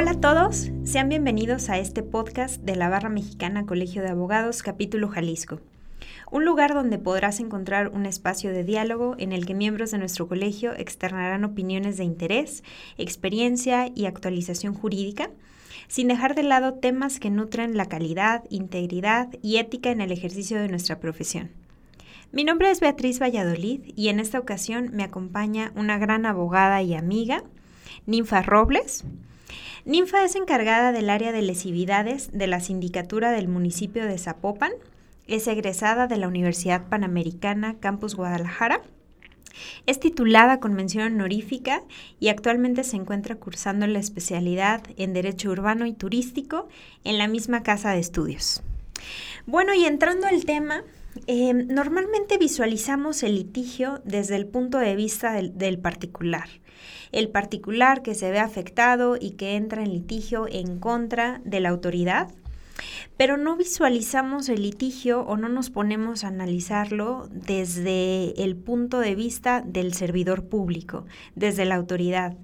Hola a todos, sean bienvenidos a este podcast de la Barra Mexicana Colegio de Abogados, capítulo Jalisco. Un lugar donde podrás encontrar un espacio de diálogo en el que miembros de nuestro colegio externarán opiniones de interés, experiencia y actualización jurídica, sin dejar de lado temas que nutren la calidad, integridad y ética en el ejercicio de nuestra profesión. Mi nombre es Beatriz Valladolid y en esta ocasión me acompaña una gran abogada y amiga, Ninfa Robles, Ninfa es encargada del área de lesividades de la sindicatura del municipio de Zapopan. Es egresada de la Universidad Panamericana Campus Guadalajara. Es titulada con mención honorífica y actualmente se encuentra cursando la especialidad en Derecho Urbano y Turístico en la misma casa de estudios. Bueno, y entrando al tema, eh, normalmente visualizamos el litigio desde el punto de vista del particular el particular que se ve afectado y que entra en litigio en contra de la autoridad, pero no visualizamos el litigio o no nos ponemos a analizarlo desde el punto de vista del servidor público, desde la autoridad.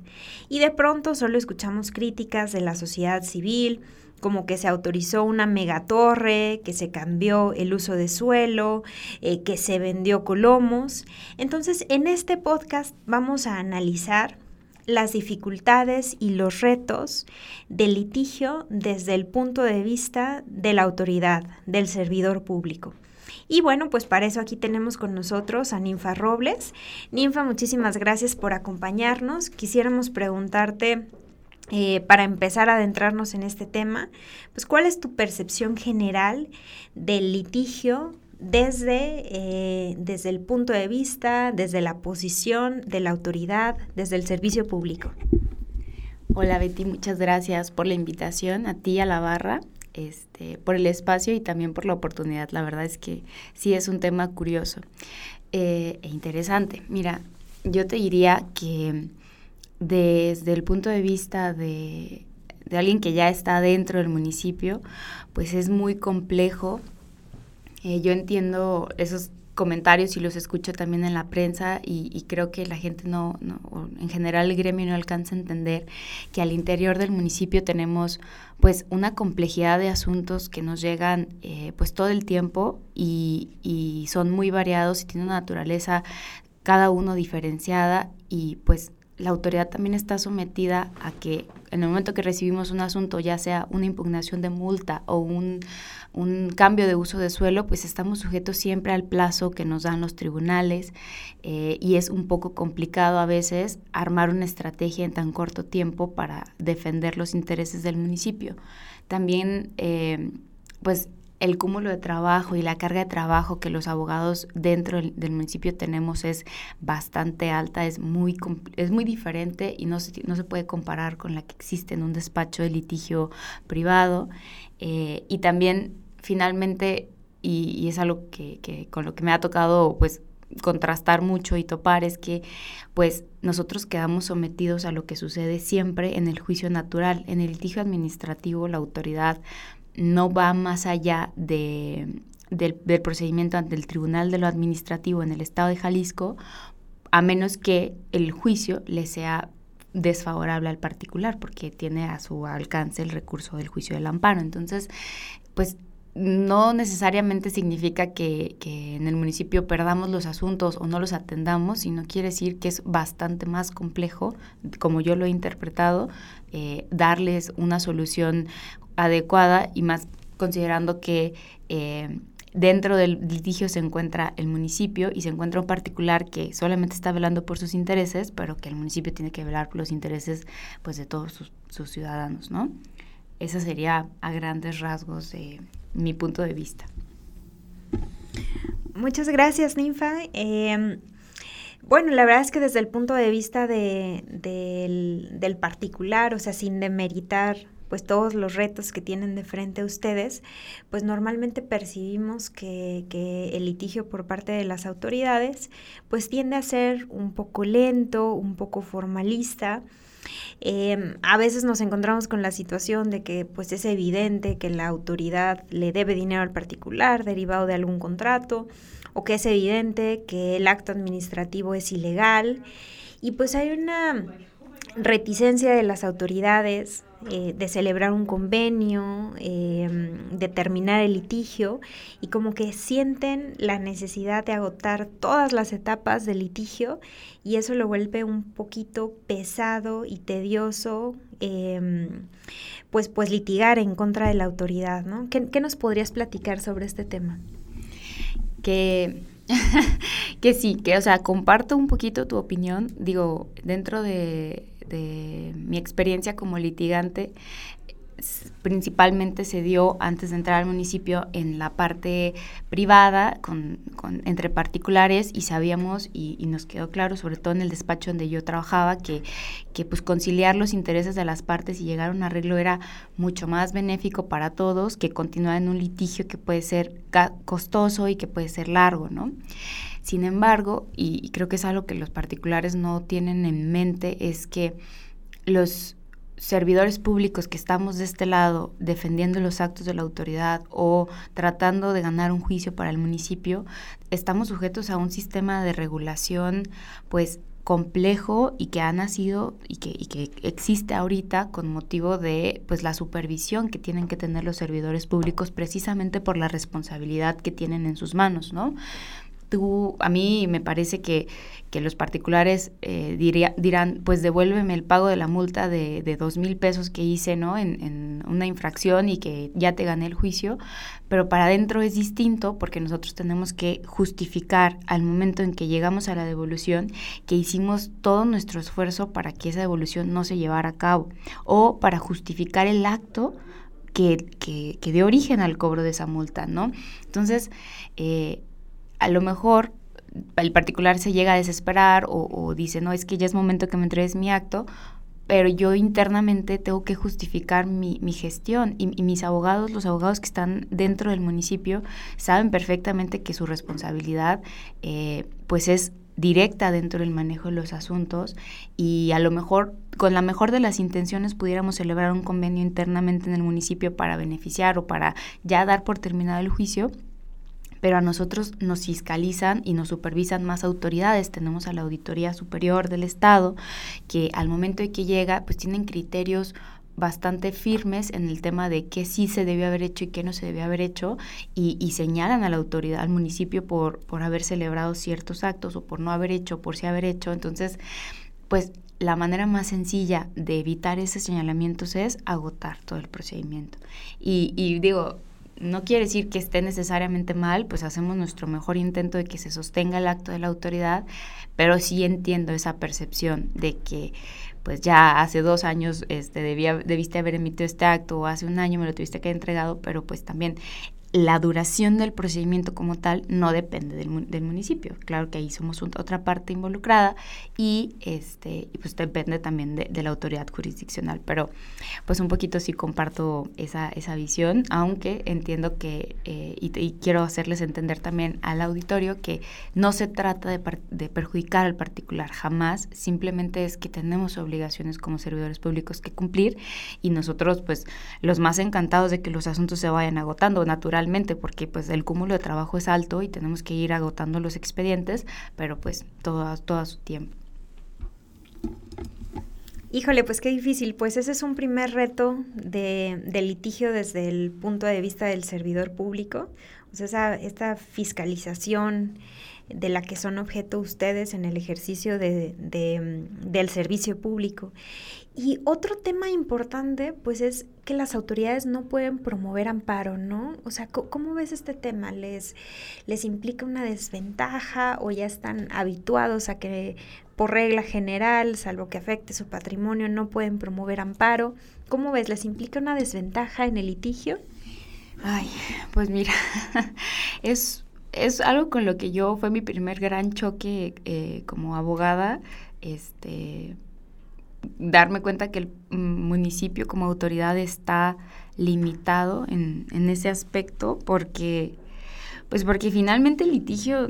Y de pronto solo escuchamos críticas de la sociedad civil, como que se autorizó una megatorre, que se cambió el uso de suelo, eh, que se vendió colomos. Entonces, en este podcast vamos a analizar las dificultades y los retos del litigio desde el punto de vista de la autoridad, del servidor público. Y bueno, pues para eso aquí tenemos con nosotros a Ninfa Robles. Ninfa, muchísimas gracias por acompañarnos. Quisiéramos preguntarte, eh, para empezar a adentrarnos en este tema, pues cuál es tu percepción general del litigio desde, eh, desde el punto de vista, desde la posición de la autoridad, desde el servicio público. Hola Betty, muchas gracias por la invitación, a ti a la barra, este, por el espacio y también por la oportunidad. La verdad es que sí es un tema curioso eh, e interesante. Mira, yo te diría que desde el punto de vista de, de alguien que ya está dentro del municipio, pues es muy complejo. Eh, yo entiendo esos comentarios y los escucho también en la prensa y, creo que la gente no, en general el gremio no alcanza a entender que al interior del municipio tenemos pues una complejidad de asuntos que nos llegan eh, pues todo el tiempo y, y son muy variados y tienen una naturaleza cada uno diferenciada y pues la autoridad también está sometida a que en el momento que recibimos un asunto, ya sea una impugnación de multa o un, cambio de uso de suelo, pues estamos sujetos siempre al plazo que nos dan los tribunales eh, y es un poco complicado a veces armar una estrategia en tan corto tiempo para defender los intereses del municipio. También, eh, pues el cúmulo de trabajo y la carga de trabajo que los abogados dentro del, municipio tenemos es bastante alta, es muy, es muy diferente y no se, no se puede comparar con la que existe en un despacho de litigio privado. Eh, y también, finalmente, y, es algo que, que, con lo que me ha tocado, pues, contrastar mucho y topar es que pues nosotros quedamos sometidos a lo que sucede siempre en el juicio natural. En el litigio administrativo la autoridad no va más allá de, del, procedimiento ante el Tribunal de lo Administrativo en el Estado de Jalisco, a menos que el juicio le sea desfavorable al particular, porque tiene a su alcance el recurso del juicio del amparo. Entonces, pues no necesariamente significa que, que, en el municipio perdamos los asuntos o no los atendamos, sino quiere decir que es bastante más complejo, como yo lo he interpretado, eh, darles una solución adecuada y más considerando que eh, dentro del litigio se encuentra el municipio y se encuentra un particular que solamente está velando por sus intereses, pero que el municipio tiene que velar por los intereses pues, de todos sus, ciudadanos, ¿no? Esa sería a grandes rasgos de mi punto de vista. Muchas gracias, Ninfa. Em, bueno, la verdad es que desde el punto de vista de, del, del, particular, o sea, sin demeritar pues todos los retos que tienen de frente a ustedes, pues normalmente percibimos que, el litigio por parte de las autoridades pues tiende a ser un poco lento, un poco formalista. Em, a veces nos encontramos con la situación de que pues es evidente que la autoridad le debe dinero al particular derivado de algún contrato o que es evidente que el acto administrativo es ilegal y pues hay una reticencia de las autoridades eh, de celebrar un convenio, em, de terminar el litigio y como que sienten la necesidad de agotar todas las etapas del litigio y eso lo vuelve un poquito pesado y tedioso, em, pues, pues litigar en contra de la autoridad, ¿no? ¿Qué, ¿Qué, nos podrías platicar sobre este tema? Que que sí, que o sea, comparto un poquito tu opinión, digo, dentro de, mi experiencia como litigante, principalmente se dio antes de entrar al municipio en la parte privada con, entre particulares y sabíamos y, nos quedó claro sobre todo en el despacho donde yo trabajaba que, que pues conciliar los intereses de las partes y llegar a un arreglo era mucho más benéfico para todos que continuar en un litigio que puede ser costoso y que puede ser largo, ¿no? Sin embargo, y creo que es algo que los particulares no tienen en mente, es que los servidores públicos que estamos de este lado defendiendo los actos de la autoridad o tratando de ganar un juicio para el municipio, estamos sujetos a un sistema de regulación pues complejo y que ha nacido y que, que existe ahorita con motivo de pues la supervisión que tienen que tener los servidores públicos precisamente por la responsabilidad que tienen en sus manos, ¿no? A mí me parece que, que los particulares eh, diría, dirán, pues devuélveme el pago de la multa de, de dos mil pesos que hice, ¿no? En, en, una infracción y que ya te gané el juicio, pero para adentro es distinto porque nosotros tenemos que justificar al momento en que llegamos a la devolución que hicimos todo nuestro esfuerzo para que esa devolución no se llevara a cabo o para justificar el acto que, que, que dio origen al cobro de esa multa, ¿no? Entonces, eh, a lo mejor el particular se llega a desesperar o, dice, no, es que ya es momento que me entregues mi acto, pero yo internamente tengo que justificar mi, gestión y, mis abogados, los abogados que están dentro del municipio, saben perfectamente que su responsabilidad eh, pues es directa dentro del manejo de los asuntos y a lo mejor con la mejor de las intenciones pudiéramos celebrar un convenio internamente en el municipio para beneficiar o para ya dar por terminado el juicio, pero a nosotros nos fiscalizan y nos supervisan más autoridades. Tenemos a la Auditoría Superior del Estado, que al momento de que llega, pues tienen criterios bastante firmes en el tema de qué sí se debió haber hecho y qué no se debió haber hecho y, y, señalan a la autoridad, al municipio por, por haber celebrado ciertos actos o por no haber hecho, por sí haber hecho. Entonces, pues la manera más sencilla de evitar esos señalamientos es agotar todo el procedimiento. Y, y digo, no quiere decir que esté necesariamente mal, pues hacemos nuestro mejor intento de que se sostenga el acto de la autoridad, pero sí entiendo esa percepción de que pues ya hace dos años este, debía, debiste haber emitido este acto o hace un año me lo tuviste que haber entregado, pero pues también la duración del procedimiento como tal no depende del, municipio. Claro que ahí somos otra parte involucrada y este pues depende también de, la autoridad jurisdiccional. Pero pues un poquito sí comparto esa, esa visión, aunque entiendo que, eh, y, quiero hacerles entender también al auditorio que no se trata de, de perjudicar al particular, jamás, simplemente es que tenemos obligaciones como servidores públicos que cumplir y nosotros pues los más encantados de que los asuntos se vayan agotando, porque pues el cúmulo de trabajo es alto y tenemos que ir agotando los expedientes, pero pues todo, todo a su tiempo. Híjole, pues qué difícil. Pues ese es un primer reto de, litigio desde el punto de vista del servidor público. O sea, esta fiscalización de la que son objeto ustedes en el ejercicio de, del servicio público. Y otro tema importante, pues es que las autoridades no pueden promover amparo, ¿no? O sea, ¿cómo ves este tema? ¿Les, ¿Les implica una desventaja o ya están habituados a que por regla general, salvo que afecte su patrimonio, no pueden promover amparo? ¿Cómo ves? ¿Les implica una desventaja en el litigio? Ay, pues mira, es, es algo con lo que yo fue mi primer gran choque eh, como abogada, este darme cuenta que el municipio como autoridad está limitado en, en ese aspecto porque pues porque finalmente el litigio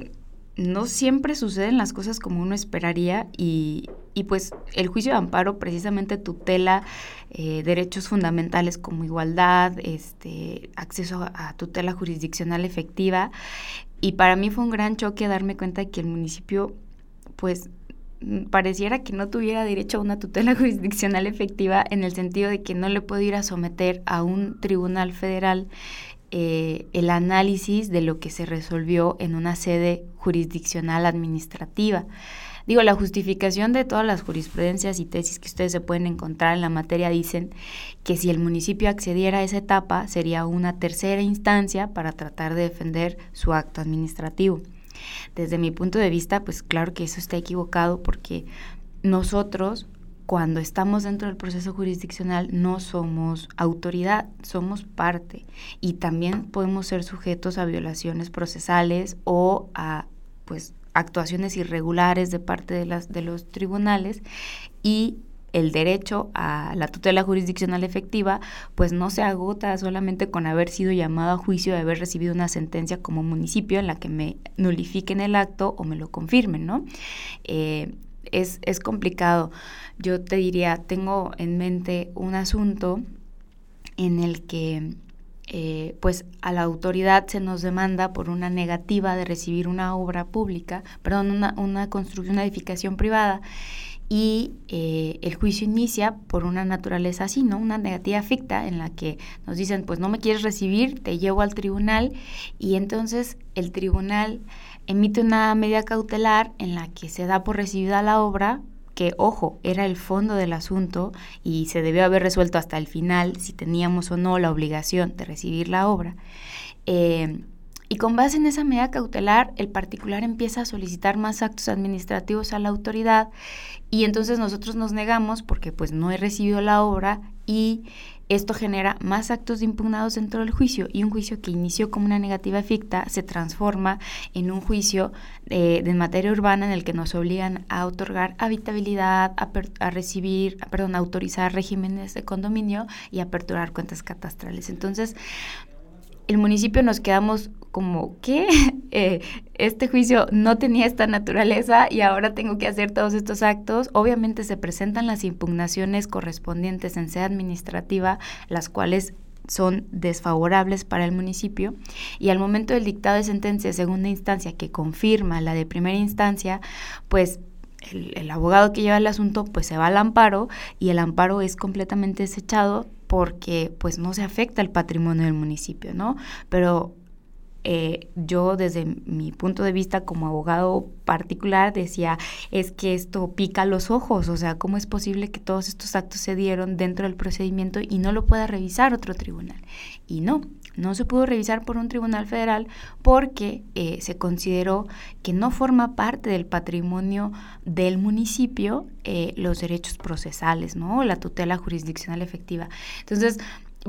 no siempre suceden las cosas como uno esperaría y, y pues el juicio de amparo precisamente tutela eh, derechos fundamentales como igualdad, este, acceso a tutela jurisdiccional efectiva. Y para mí fue un gran choque darme cuenta de que el municipio pues pareciera que no tuviera derecho a una tutela jurisdiccional efectiva en el sentido de que no le puedo ir a someter a un tribunal federal eh, el análisis de lo que se resolvió en una sede jurisdiccional administrativa. Digo, la justificación de todas las jurisprudencias y tesis que ustedes se pueden encontrar en la materia dicen que si el municipio accediera a esa etapa sería una tercera instancia para tratar de defender su acto administrativo. Desde mi punto de vista, pues claro que eso está equivocado porque nosotros cuando estamos dentro del proceso jurisdiccional no somos autoridad, somos parte. Y también podemos ser sujetos a violaciones procesales o a pues actuaciones irregulares de parte de, las, de los tribunales. Y el derecho a la tutela jurisdiccional efectiva, pues no se agota solamente con haber sido llamado a juicio de haber recibido una sentencia como municipio en la que me nulifiquen el acto o me lo confirmen, ¿no? Eh, es, es complicado. Yo te diría, tengo en mente un asunto en el que eh, pues a la autoridad se nos demanda por una negativa de recibir una obra pública, perdón, una, una construcción, una edificación privada, y eh, el juicio inicia por una naturaleza así, ¿no? Una negativa ficta en la que nos dicen, pues no me quieres recibir, te llevo al tribunal, y entonces el tribunal emite una medida cautelar en la que se da por recibida la obra, que, ojo, era el fondo del asunto y se debió haber resuelto hasta el final si teníamos o no la obligación de recibir la obra. Eh, y con base en esa medida cautelar, el particular empieza a solicitar más actos administrativos a la autoridad y entonces nosotros nos negamos porque pues no he recibido la obra y esto genera más actos impugnados dentro del juicio y un juicio que inició como una negativa ficta se transforma en un juicio eh, de materia urbana en el que nos obligan a otorgar habitabilidad, a, recibir, perdón, a autorizar regímenes de condominio y aperturar cuentas catastrales. Entonces, el municipio nos quedamos como que eh, este juicio no tenía esta naturaleza y ahora tengo que hacer todos estos actos. Obviamente se presentan las impugnaciones correspondientes en sede administrativa, las cuales son desfavorables para el municipio y al momento del dictado de sentencia de segunda instancia que confirma la de primera instancia, pues el, el, abogado que lleva el asunto pues se va al amparo y el amparo es completamente desechado porque pues no se afecta el patrimonio del municipio, ¿no? Pero eh, yo desde mi punto de vista como abogado particular decía, es que esto pica los ojos, o sea, ¿cómo es posible que todos estos actos se dieron dentro del procedimiento y no lo pueda revisar otro tribunal? Y no, no se pudo revisar por un tribunal federal porque eh, se consideró que no forma parte del patrimonio del municipio eh, los derechos procesales, ¿no? La tutela jurisdiccional efectiva. Entonces,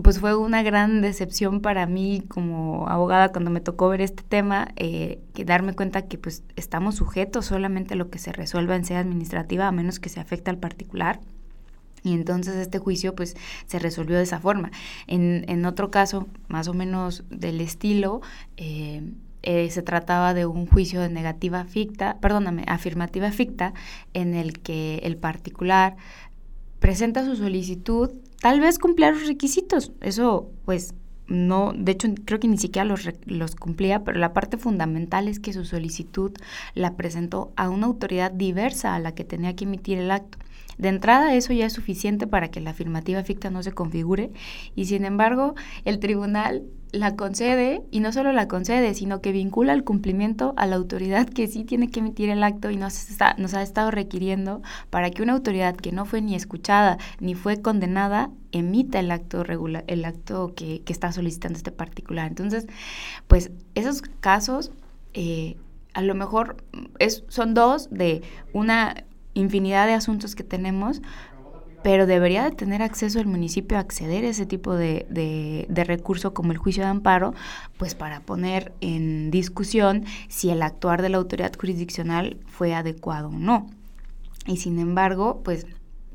pues fue una gran decepción para mí como abogada cuando me tocó ver este tema, eh, que darme cuenta que pues estamos sujetos solamente a lo que se resuelva en sede administrativa, a menos que se afecte al particular. Y entonces este juicio pues se resolvió de esa forma. En, en otro caso, más o menos del estilo, eh, eh, se trataba de un juicio de negativa ficta, perdóname, afirmativa ficta, en el que el particular presenta su solicitud, tal vez cumplir los requisitos. Eso, pues, no, de hecho, creo que ni siquiera los, los cumplía, pero la parte fundamental es que su solicitud la presentó a una autoridad diversa a la que tenía que emitir el acto. De entrada, eso ya es suficiente para que la afirmativa ficta no se configure y sin embargo, el tribunal la concede y no solo la concede, sino que vincula el cumplimiento a la autoridad que sí tiene que emitir el acto y nos, está, nos ha estado requiriendo para que una autoridad que no fue ni escuchada ni fue condenada emita el acto regular, el acto que, está solicitando este particular. Entonces, pues esos casos eh, a lo mejor es, son dos de una infinidad de asuntos que tenemos, pero debería de tener acceso el municipio a acceder a ese tipo de, de, recurso como el juicio de amparo, pues para poner en discusión si el actuar de la autoridad jurisdiccional fue adecuado o no. Y sin embargo, pues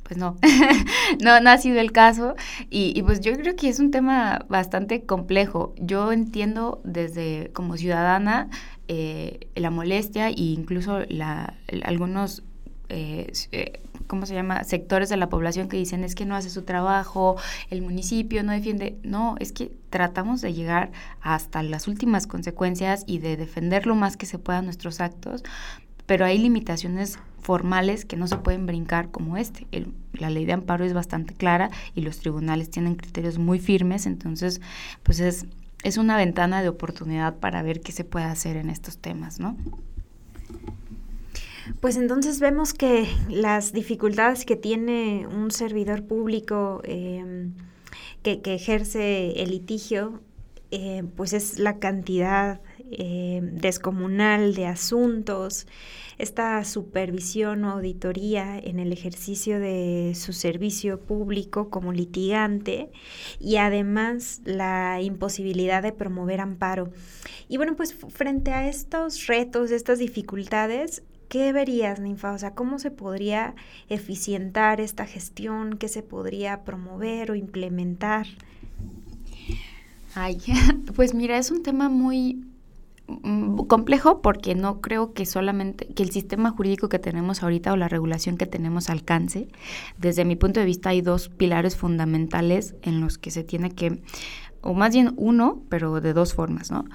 pues no, no, ha sido el caso y, y, pues yo creo que es un tema bastante complejo. Yo entiendo desde como ciudadana eh, la molestia e incluso la, algunos eh, eh, ¿cómo se llama? Sectores de la población que dicen es que no hace su trabajo, el municipio no defiende. No, es que tratamos de llegar hasta las últimas consecuencias y de defender lo más que se pueda nuestros actos, pero hay limitaciones formales que no se pueden brincar como este. la ley de amparo es bastante clara y los tribunales tienen criterios muy firmes, entonces pues es, es una ventana de oportunidad para ver qué se puede hacer en estos temas, ¿no? Pues entonces vemos que las dificultades que tiene un servidor público em, que, ejerce el litigio, eh, pues es la cantidad em, descomunal de asuntos, esta supervisión o auditoría en el ejercicio de su servicio público como litigante y además la imposibilidad de promover amparo. Y bueno, pues frente a estos retos, estas dificultades, ¿Qué verías, Ninfa? O sea, ¿cómo se podría eficientar esta gestión? ¿Qué se podría promover o implementar? Ay, pues mira, es un tema muy mm, complejo porque no creo que solamente que el sistema jurídico que tenemos ahorita o la regulación que tenemos alcance. Desde mi punto de vista hay dos pilares fundamentales en los que se tiene que, o más bien uno, pero de dos formas, ¿no?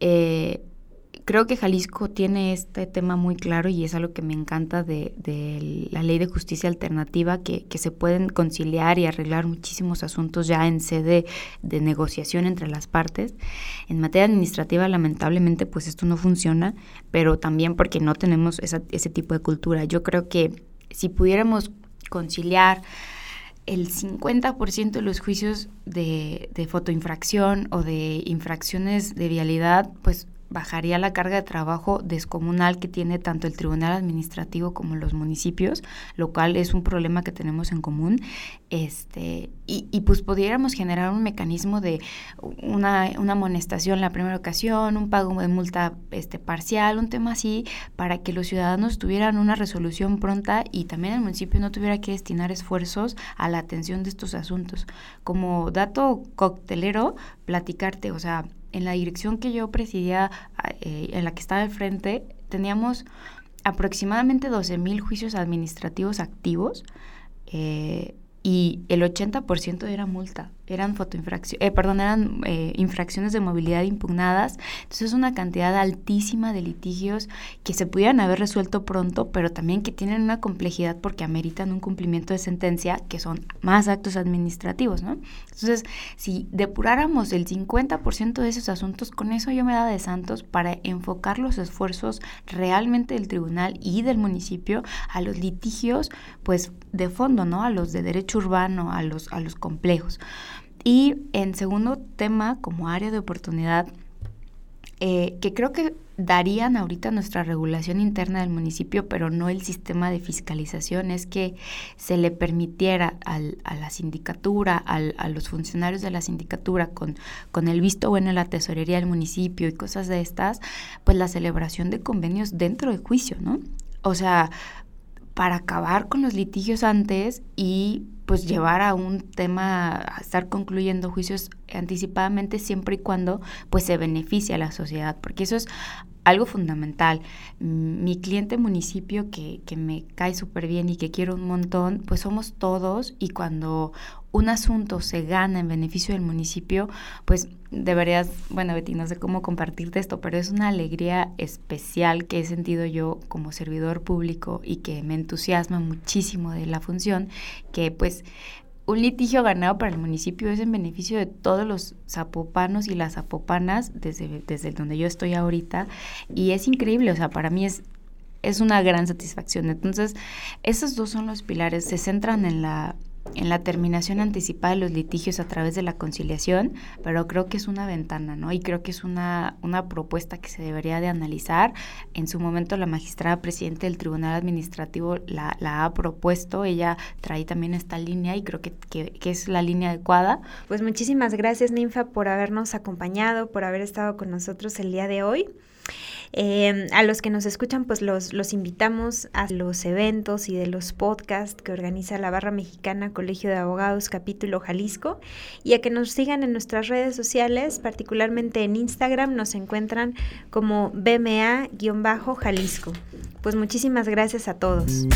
Eh, creo que Jalisco tiene este tema muy claro y es algo que me encanta de, la ley de justicia alternativa, que, se pueden conciliar y arreglar muchísimos asuntos ya en sede de negociación entre las partes. En materia administrativa, lamentablemente, pues esto no funciona, pero también porque no tenemos ese tipo de cultura. Yo creo que si pudiéramos conciliar el 50% de los juicios de, de fotoinfracción o de infracciones de vialidad, pues bajaría la carga de trabajo descomunal que tiene tanto el Tribunal Administrativo como los municipios, lo cual es un problema que tenemos en común. Este, y, pues pudiéramos generar un mecanismo de una, una amonestación la primera ocasión, un pago de multa este, parcial, un tema así, para que los ciudadanos tuvieran una resolución pronta y también el municipio no tuviera que destinar esfuerzos a la atención de estos asuntos. Como dato coctelero, platicarte, o sea, en la dirección que yo presidía, eh, en la que estaba al frente, teníamos aproximadamente 12 mil juicios administrativos activos eh, y el 80% era multa eran fotoinfracciones, eh, perdón, eran eh, infracciones de movilidad impugnadas. Entonces es una cantidad altísima de litigios que se pudieran haber resuelto pronto, pero también que tienen una complejidad porque ameritan un cumplimiento de sentencia, que son más actos administrativos, ¿no? Entonces, si depuráramos el 50% de esos asuntos, con eso yo me da de santos para enfocar los esfuerzos realmente del tribunal y del municipio a los litigios, pues de fondo, ¿no? A los de derecho urbano, a los, a los complejos. Y en segundo tema, como área de oportunidad, eh, que creo que darían ahorita nuestra regulación interna del municipio, pero no el sistema de fiscalización, es que se le permitiera al, a la sindicatura, al, a los funcionarios de la sindicatura, con, con el visto bueno de la tesorería del municipio y cosas de estas, pues la celebración de convenios dentro del juicio, ¿no? O sea, para acabar con los litigios antes y pues llevar a un tema, a estar concluyendo juicios anticipadamente siempre y cuando pues se beneficie a la sociedad, porque eso es algo fundamental. Mi cliente municipio que, que me cae súper bien y que quiero un montón, pues somos todos y cuando un asunto se gana en beneficio del municipio, pues deberías, bueno Betty, no sé cómo compartirte esto, pero es una alegría especial que he sentido yo como servidor público y que me entusiasma muchísimo de la función, que pues un litigio ganado para el municipio es en beneficio de todos los zapopanos y las zapopanas desde, desde donde yo estoy ahorita y es increíble, o sea, para mí es, es una gran satisfacción. Entonces, esos dos son los pilares, se centran en la en la terminación anticipada de los litigios a través de la conciliación, pero creo que es una ventana, ¿no? Y creo que es una, una propuesta que se debería de analizar. En su momento la magistrada presidente del Tribunal Administrativo la, ha propuesto, ella trae también esta línea y creo que, que, que, es la línea adecuada. Pues muchísimas gracias, Ninfa, por habernos acompañado, por haber estado con nosotros el día de hoy. Eh, a los que nos escuchan, pues los, los invitamos a los eventos y de los podcasts que organiza la Barra Mexicana Colegio de Abogados Capítulo Jalisco y a que nos sigan en nuestras redes sociales, particularmente en Instagram nos encuentran como BMA-Jalisco. Pues muchísimas gracias a todos.